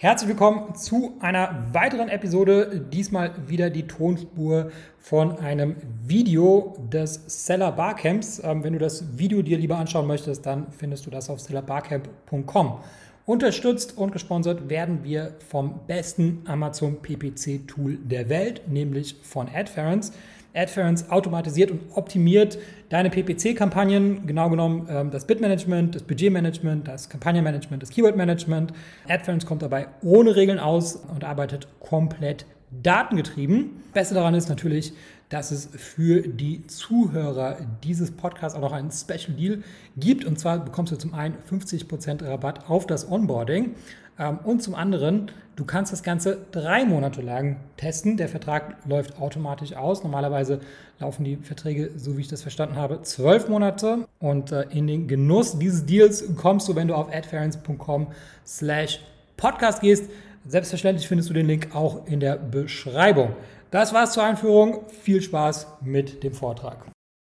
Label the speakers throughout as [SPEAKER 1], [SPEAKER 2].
[SPEAKER 1] Herzlich willkommen zu einer weiteren Episode. Diesmal wieder die Tonspur von einem Video des Seller Barcamps. Ähm, wenn du das Video dir lieber anschauen möchtest, dann findest du das auf sellerbarcamp.com. Unterstützt und gesponsert werden wir vom besten Amazon PPC Tool der Welt, nämlich von AdFerence. AdFerence automatisiert und optimiert deine PPC-Kampagnen, genau genommen ähm, das Bitmanagement, das Budgetmanagement, das Kampagnenmanagement, das Keywordmanagement. AdFerence kommt dabei ohne Regeln aus und arbeitet komplett datengetrieben. Beste daran ist natürlich, dass es für die Zuhörer dieses Podcasts auch noch einen Special Deal gibt. Und zwar bekommst du zum einen 50% Rabatt auf das Onboarding ähm, und zum anderen, du kannst das Ganze drei Monate lang testen. Der Vertrag läuft automatisch aus. Normalerweise laufen die Verträge, so wie ich das verstanden habe, zwölf Monate. Und äh, in den Genuss dieses Deals kommst du, wenn du auf adference.com slash podcast gehst. Selbstverständlich findest du den Link auch in der Beschreibung. Das war's zur Einführung. Viel Spaß mit dem Vortrag.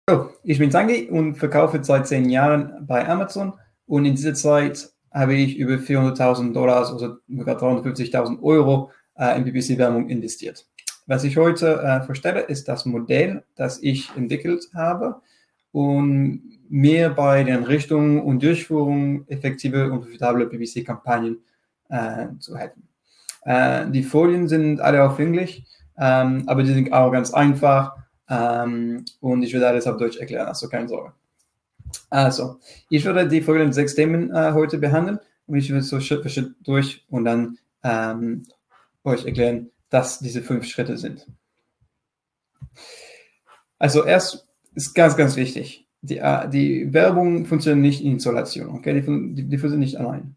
[SPEAKER 2] Hallo, ich bin Sangi und verkaufe seit zehn Jahren bei Amazon. Und in dieser Zeit habe ich über 400.000 Dollar, also sogar 350.000 Euro äh, in PPC-Werbung investiert. Was ich heute äh, vorstelle, ist das Modell, das ich entwickelt habe, um mir bei den Richtungen und Durchführung effektive und profitable PPC-Kampagnen äh, zu helfen. Äh, die Folien sind alle auf Englisch, ähm, aber die sind auch ganz einfach ähm, und ich werde alles auf Deutsch erklären, also keine Sorge. Also, ich werde die folgenden sechs Themen äh, heute behandeln und ich werde so Schritt für Schritt durch und dann ähm, euch erklären, dass diese fünf Schritte sind. Also erst ist ganz, ganz wichtig, die, äh, die Werbung funktioniert nicht in Isolation, okay? Die, die, die funktioniert nicht allein.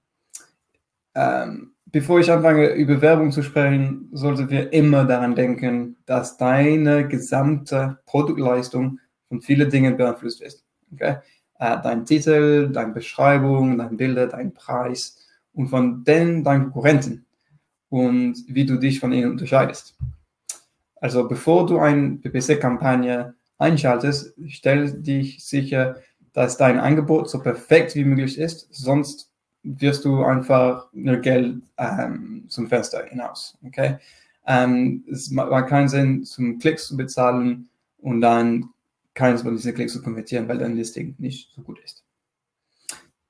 [SPEAKER 2] Ähm, bevor ich anfange, über Werbung zu sprechen, sollten wir immer daran denken, dass deine gesamte Produktleistung von vielen Dingen beeinflusst ist. Okay? äh, dein Titel, deine Beschreibung, deine Bilder, dein Preis und von denen deinen Konkurrenten und wie du dich von ihnen unterscheidest. Also bevor du eine PPC-Kampagne einschaltest, stell dich sicher, dass dein Angebot so perfekt wie möglich ist, sonst wirst du einfach nur Geld ähm, zum Fenster hinaus. Okay? Ähm, es macht keinen Sinn, zum Klicks zu bezahlen und dann keines von diesen Klicks zu konvertieren, weil dein Listing nicht so gut ist.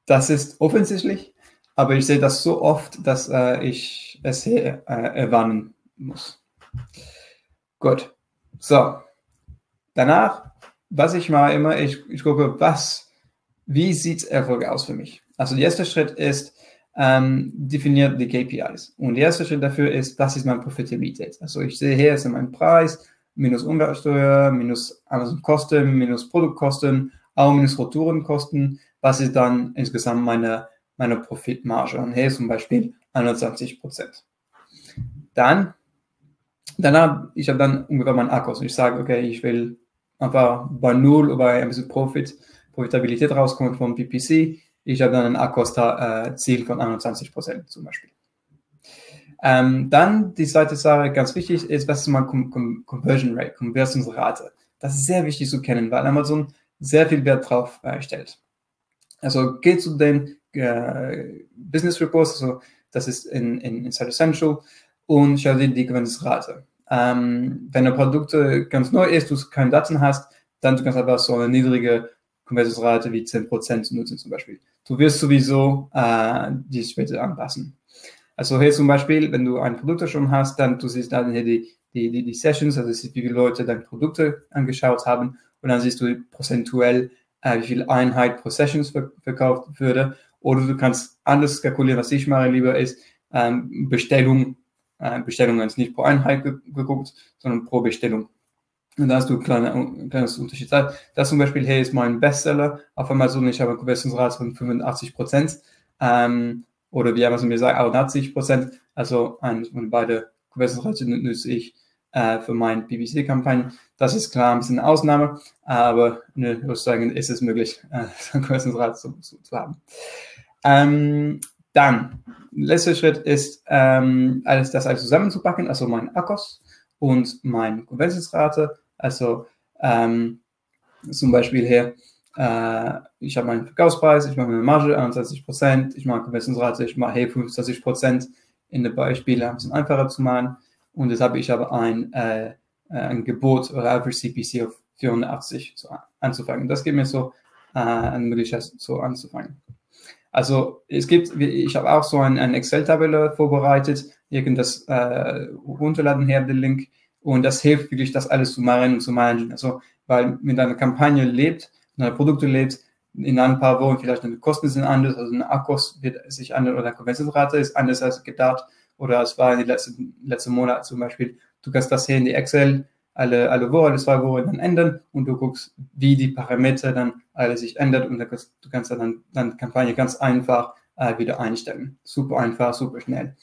[SPEAKER 2] Das ist offensichtlich, aber ich sehe das so oft, dass äh, ich es hier äh, erwarnen muss. Gut. So. Danach, was ich mache immer, ich, ich gucke, was, wie sieht Erfolg aus für mich? Also der erste Schritt ist, ähm, definiert die KPIs. Und der erste Schritt dafür ist, was ist meine Profitabilität? Also ich sehe hier ist mein Preis, minus Umsatzsteuer, minus Amazon-Kosten, minus Produktkosten, auch minus Retourenkosten. Was ist dann insgesamt meine, meine Profitmarge? Und hier zum Beispiel 21 Prozent. Dann, danach, ich habe dann ungefähr meinen Akkus. Ich sage, okay, ich will einfach bei Null oder ein bisschen Profit, Profitabilität rauskommen vom PPC. Ich habe dann ein Akkosta-Ziel von 21 Prozent zum Beispiel. Ähm, dann die zweite Sache, ganz wichtig, ist, was ist mal Conversion Rate, Konversionsrate. Das ist sehr wichtig zu kennen, weil Amazon sehr viel Wert drauf äh, stellt. Also geht zu den äh, Business Reports, also das ist in, in Inside Essential, und schau dir die Konversionsrate. Ähm, wenn ein Produkt ganz neu ist, du keine Daten hast, dann du kannst einfach so eine niedrige Konversionsrate wie 10% nutzen zum Beispiel. Du wirst sowieso äh, die später anpassen. Also hier zum Beispiel, wenn du ein Produkt schon hast, dann du siehst dann hier die, die, die, die Sessions, also wie viele Leute deine Produkte angeschaut haben und dann siehst du prozentuell, äh, wie viel Einheit pro Sessions ver verkauft würde. Oder du kannst anders kalkulieren, was ich mache lieber ist, ähm, Bestellung, äh, Bestellungen ist nicht pro Einheit ge geguckt, sondern pro Bestellung. Und da hast du ein kleine, kleines Unterschied. Das zum Beispiel hier ist mein Bestseller auf Amazon. Ich habe eine Konversionsrate von 85 Prozent. Ähm, oder wie Amazon mir sagt, 80 Prozent. Also ein von beide Konversionsrate nutze ich äh, für meine PPC-Kampagnen. Das ist klar ein bisschen eine Ausnahme, aber ne, sozusagen ist es möglich, äh, Konversionsrate zu, zu, zu haben. Ähm, dann, letzter Schritt ist, ähm, alles das alles zusammenzupacken, also mein Akkus und meine Konversionsrate, also ähm, zum Beispiel hier äh, ich habe meinen Verkaufspreis, ich mache meine Marge 21 Prozent, ich mache Konversionsrate, ich mache hey 25 Prozent in den Beispielen ein bisschen einfacher zu machen. Und jetzt habe ich aber ein, äh, ein Gebot oder Average CPC auf 480 so anzufangen. Das gibt mir so äh, eine Möglichkeit, so anzufangen. Also es gibt, ich habe auch so ein, ein Excel-Tabelle vorbereitet. Ihr könnt das äh, runterladen, her den Link. Und das hilft wirklich, das alles zu machen und zu managen. Also, weil mit einer Kampagne lebt, mit einer Produkte lebt, in ein paar Wochen vielleicht die Kosten sind anders, also eine Akkus wird sich anders oder eine Konversionsrate ist anders als gedacht oder es war in den letzten, letzten Monaten zum Beispiel. Du kannst das hier in die Excel alle, alle Woche, alle zwei Wochen dann ändern und du guckst, wie die Parameter dann alle sich ändern und kannst, du kannst dann, die Kampagne ganz einfach äh, wieder einstellen. Super einfach, super schnell.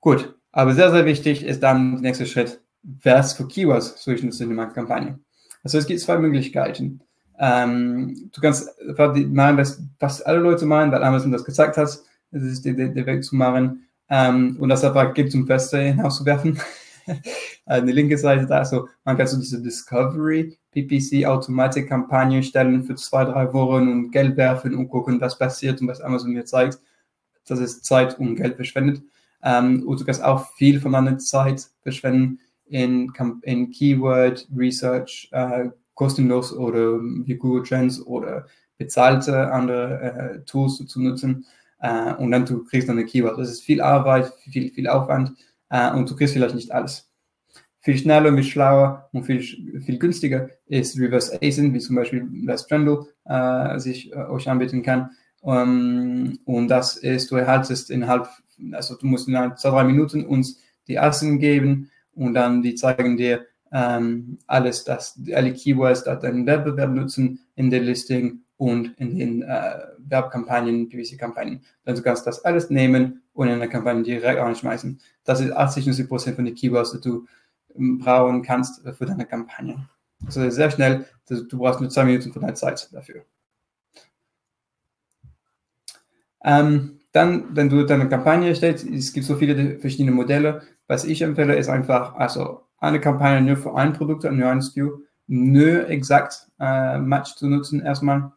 [SPEAKER 2] Gut, aber sehr, sehr wichtig ist dann der nächste Schritt, was für Keywords soll ich in meiner Kampagne. Also es gibt zwei Möglichkeiten. Ähm, du kannst machen, was, was alle Leute machen, weil Amazon das gezeigt hat, das ist der, der Weg zu machen ähm, und das einfach gibt zum Feste hinauszuwerfen. eine linke Seite da, so man kann so diese Discovery PPC Automatic Kampagne stellen für zwei, drei Wochen und Geld werfen und gucken, was passiert und was Amazon mir zeigt. Das ist Zeit und Geld verschwendet. Ähm, und du kannst auch viel von deiner Zeit verschwenden in, in Keyword Research, äh, kostenlos oder wie Google Trends oder bezahlte andere äh, Tools zu nutzen. Äh, und dann du kriegst dann eine Keyword. Das ist viel Arbeit, viel, viel Aufwand äh, und du kriegst vielleicht nicht alles. Viel schneller, viel schlauer und viel, viel günstiger ist Reverse ASIN, wie zum Beispiel das Trendle äh, sich äh, euch anbieten kann. Um, ähm, und das ist, du erhaltest innerhalb, also du musst in zwei, drei Minuten uns die ASIN geben und dann die zeigen dir ähm, alles, das, alle Keywords, die deinen Wettbewerb nutzen in der Listing und in den äh, Werbkampagnen, PPC-Kampagnen. Also du kannst das alles nehmen und in eine Kampagne direkt anschmeißen. Das ist 80, 90 Prozent von den Keywords, die du ähm, brauchen kannst für deine Kampagne. Also sehr schnell, du brauchst nur zwei Minuten von deiner Zeit dafür. Ähm, dann, wenn du deine Kampagne erstellst, es gibt so viele verschiedene Modelle. Was ich empfehle, ist einfach, also eine Kampagne nur für ein Produkt, nur ein SKU, nur exakt äh, Match zu nutzen erstmal.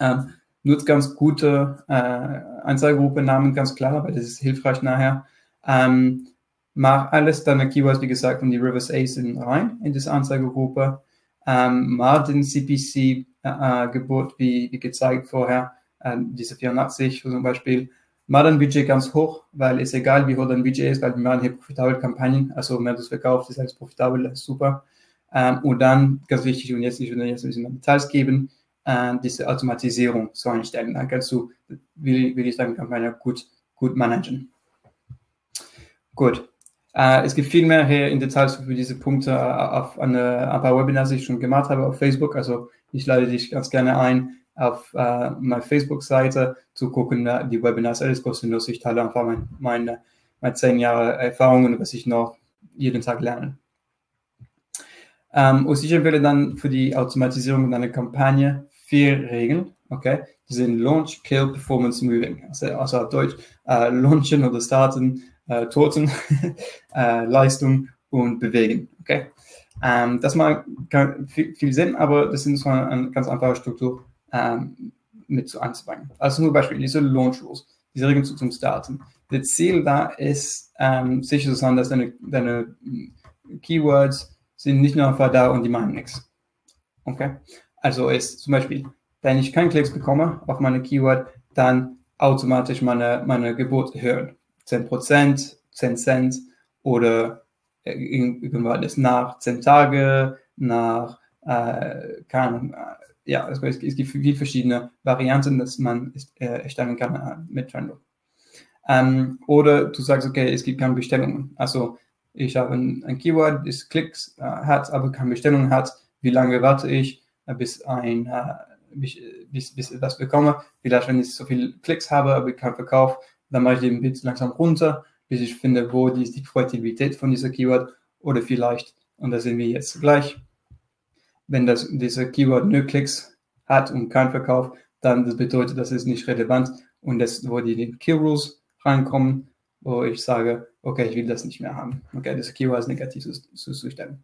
[SPEAKER 2] Ähm, nutzt ganz gute äh, Anzeigegruppe, Namen ganz klar, weil das ist hilfreich nachher. Ähm, mach alles deine Keywords, wie gesagt, von die Rivers ASIN rein in diese Anzeigegruppe. Ähm, mach den CPC-Gebot, äh, wie, wie gezeigt vorher, äh, diese 84 zum Beispiel. Mach dein Budget ganz hoch, weil es egal, wie hoch dein Budget ist, weil wir machen hier profitable Kampagnen, also mehr du es verkaufst, ist alles profitabel, super. Ähm, und dann, ganz wichtig, und jetzt, ich würde jetzt ein bisschen Details geben, äh, diese Automatisierung zu einstellen. Dann kannst du, will, will ich sagen, Kampagne gut, gut managen. Gut. Äh, es gibt viel mehr hier in Details für diese Punkte auf eine, ein paar Webinars, die ich schon gemacht habe auf Facebook. Also ich lade dich ganz gerne ein, auf äh, meine Facebook-Seite zu gucken, äh, die Webinars, alles kostenlos. Ich teile einfach mein, meine, meine zehn Jahre Erfahrungen, was ich noch jeden Tag lerne. Ähm, und ich empfehle dann für die Automatisierung einer Kampagne vier Regeln, okay? Die sind Launch, Kill, Performance, Moving. Also, also auf Deutsch, äh, launchen oder starten, äh, toten, äh, Leistung und bewegen, okay? Ähm, das macht viel, viel, Sinn, aber das ist so eine, eine ganz einfache Struktur ähm, mit zu anzufangen. Also zum Beispiel diese Launch Rules, diese Regeln zu, zum Starten. Das Ziel da ist, ähm, sicher zu sein, dass deine, deine Keywords sind nicht nur einfach da und die machen nichts. Okay? Also ist zum Beispiel, wenn ich keinen Klicks bekomme auf meine Keyword, dann automatisch meine, meine Gebot erhöhen. 10%, 10 Cent oder äh, irgendwann ist nach 10 Tage, nach, äh, kann, ja, es, es, gibt viele verschiedene Varianten, dass man äh, erstellen kann äh, mit Trello. Ähm, oder du sagst, okay, es gibt keine Bestellungen. Also ich habe ein, ein Keyword, das Klicks äh, hat, aber keine Bestellung hat. Wie lange warte ich? Äh, bis ein äh, bis, bis ich das bekomme. Vielleicht, wenn ich so viele Klicks habe, aber keinen Verkauf, dann mache ich den Bit langsam runter, bis ich finde, wo die, die Kreativität von dieser Keyword oder vielleicht, und das sehen wir jetzt gleich, wenn das, dieser Keyword nur Klicks hat und keinen Verkauf, dann das bedeutet, das ist nicht relevant und das, wo die, die Key Rules reinkommen, wo ich sage, okay, ich will das nicht mehr haben. Okay, das Keyword ist negativ zu, zu, stellen.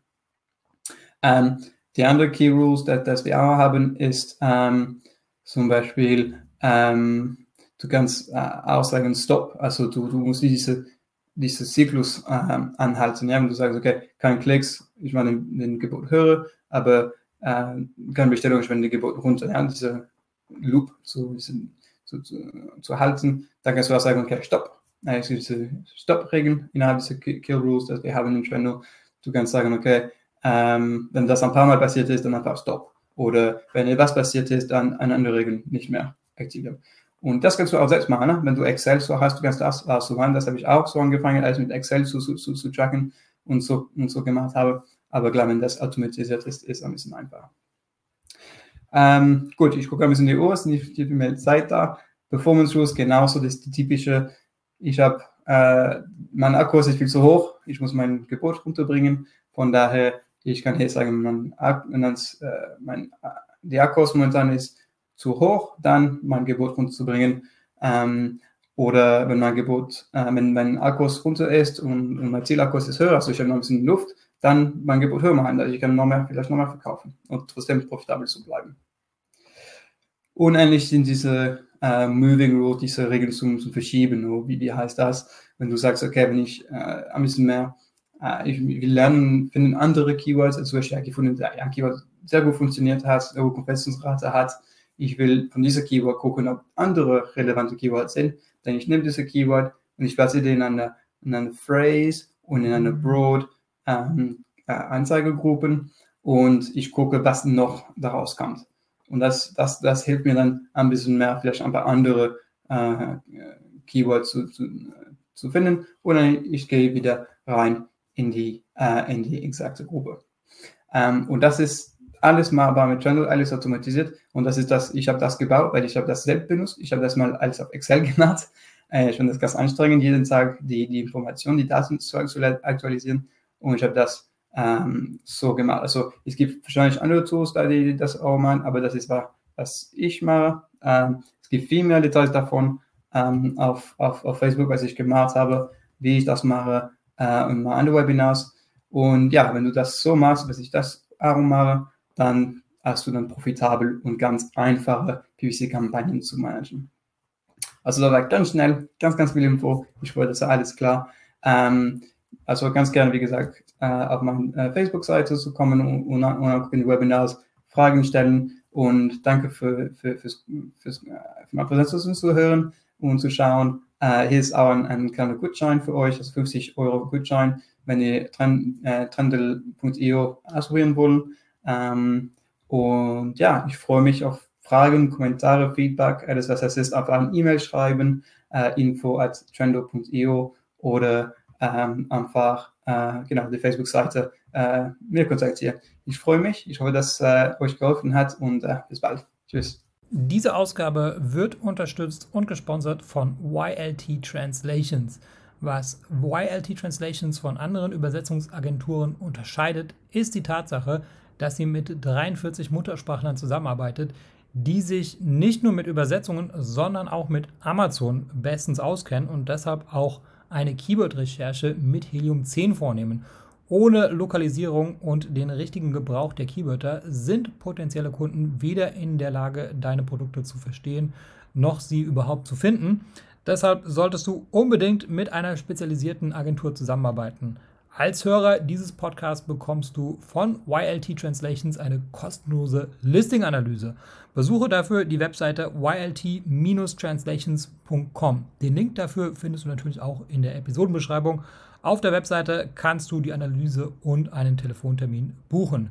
[SPEAKER 2] Ähm, die andere Key Rules, das, das wir auch haben, ist ähm, zum Beispiel, ähm, du kannst äh, auch sagen Stop. Also du, du musst diese, diese Zyklus äh, anhalten. Ja? Wenn du sagst, okay, kein Klicks, ich meine den Gebot höre, aber äh, keine Bestellung, ich wende Gebot runter. Ja? Diese Loop zu, zu, zu, zu halten, dann kannst du auch sagen, okay, Stopp. Es gibt diese Stopp-Regeln innerhalb dieser Kill Rules, dass wir haben in Trello. Du kannst sagen, okay, ähm, wenn das ein paar Mal passiert ist, dann einfach Stopp. Oder wenn etwas passiert ist, dann eine andere Regel nicht mehr aktivieren. Und das kannst du auch selbst machen. Ne? Wenn du Excel so hast, du kannst das auch so machen. Das habe ich auch so angefangen, als mit Excel zu, zu, zu, zu tracken und so, und so gemacht habe. Aber klar, wenn das automatisiert ist, ist es ein bisschen einfacher. Ähm, gut, ich gucke ein bisschen die Uhr, es ist nicht mehr Zeit da. Performance-Rules genauso, das ist die typische, ich habe, äh, mein Akku ist viel zu hoch, ich muss mein Gebot runterbringen. Von daher, ich kann hier sagen, mein, wenn äh, mein, äh, die Akkus momentan ist zu hoch, dann mein Gebot runterzubringen. Ähm, oder wenn mein Gebot, äh, wenn mein Akkus runter ist und, und mein Zielakkus ist höher, also ich habe noch ein bisschen Luft, dann mein Gebot höher machen. Also ich kann noch mehr, vielleicht noch mehr verkaufen und trotzdem profitabel zu bleiben. Unendlich sind diese äh, Moving Rule, diese Regeln zum, zum Verschieben. Wie, wie heißt das? Wenn du sagst, okay, wenn ich äh, ein bisschen mehr, äh, ich will lernen, finden andere Keywords, also habe gefunden, ein Keyword sehr gut funktioniert hat, eine hohe Konversionsrate hat. Ich will von dieser Keyword gucken, ob andere relevante Keywords sind. Dann ich nehme diese Keyword und ich platziere den in einer, in einer Phrase und in einer Broad ähm, äh, Anzeigegruppen und ich gucke, was noch daraus kommt. Und das, das, das hilft mir dann ein bisschen mehr, vielleicht ein paar andere äh, Keywords zu, zu, zu finden. Dann ich gehe wieder rein in die, äh, in die exakte Gruppe. Ähm, und das ist alles machbar mit Trello, alles automatisiert. Und das ist das, ich habe das gebaut, weil ich habe das selbst benutzt. Ich habe das mal alles auf Excel gemacht. Äh, ich finde das ganz anstrengend, jeden Tag die, die Informationen, die Daten zu aktualisieren. Und ich habe das ähm, so gemacht. Also es gibt wahrscheinlich andere Tools, die das auch machen, aber das ist was ich mache. Ähm, es gibt viel mehr Details davon ähm, auf, auf, auf Facebook, was ich gemacht habe, wie ich das mache äh, und mal andere Webinars. Und ja, wenn du das so machst, dass ich das auch mache, dann hast du dann profitabel und ganz einfache PPC-Kampagnen zu managen. Also da war ganz schnell, ganz, ganz viel Info. Ich wollte das alles klar. Ähm, also ganz gerne, wie gesagt, äh, auf meine äh, Facebook-Seite zu kommen und, und, auch in die Webinars Fragen stellen. Und danke für, für, fürs, fürs, äh, für meine Präsentation zu hören und zu schauen. Äh, hier ist auch ein, ein kleiner Gutschein für euch, also 50 Euro Gutschein, wenn ihr trend, äh, trendel.io ausprobieren wollt. Ähm, und ja, ich freue mich auf Fragen, Kommentare, Feedback, alles was es ist, einfach eine E-Mail schreiben, äh, info at trendo.io oder ähm, einfach äh, genau die Facebook-Seite äh, mir kontaktieren. Ich freue mich. Ich hoffe, dass äh, euch geholfen hat und äh, bis bald. Tschüss.
[SPEAKER 1] Diese Ausgabe wird unterstützt und gesponsert von YLT Translations. Was YLT Translations von anderen Übersetzungsagenturen unterscheidet, ist die Tatsache, dass sie mit 43 Muttersprachlern zusammenarbeitet, die sich nicht nur mit Übersetzungen, sondern auch mit Amazon bestens auskennen und deshalb auch eine Keyword-Recherche mit Helium 10 vornehmen. Ohne Lokalisierung und den richtigen Gebrauch der Keywörter sind potenzielle Kunden weder in der Lage, deine Produkte zu verstehen, noch sie überhaupt zu finden. Deshalb solltest du unbedingt mit einer spezialisierten Agentur zusammenarbeiten. Als Hörer dieses Podcasts bekommst du von YLT Translations eine kostenlose Listing-Analyse. Besuche dafür die Webseite ylt-translations.com. Den Link dafür findest du natürlich auch in der Episodenbeschreibung. Auf der Webseite kannst du die Analyse und einen Telefontermin buchen.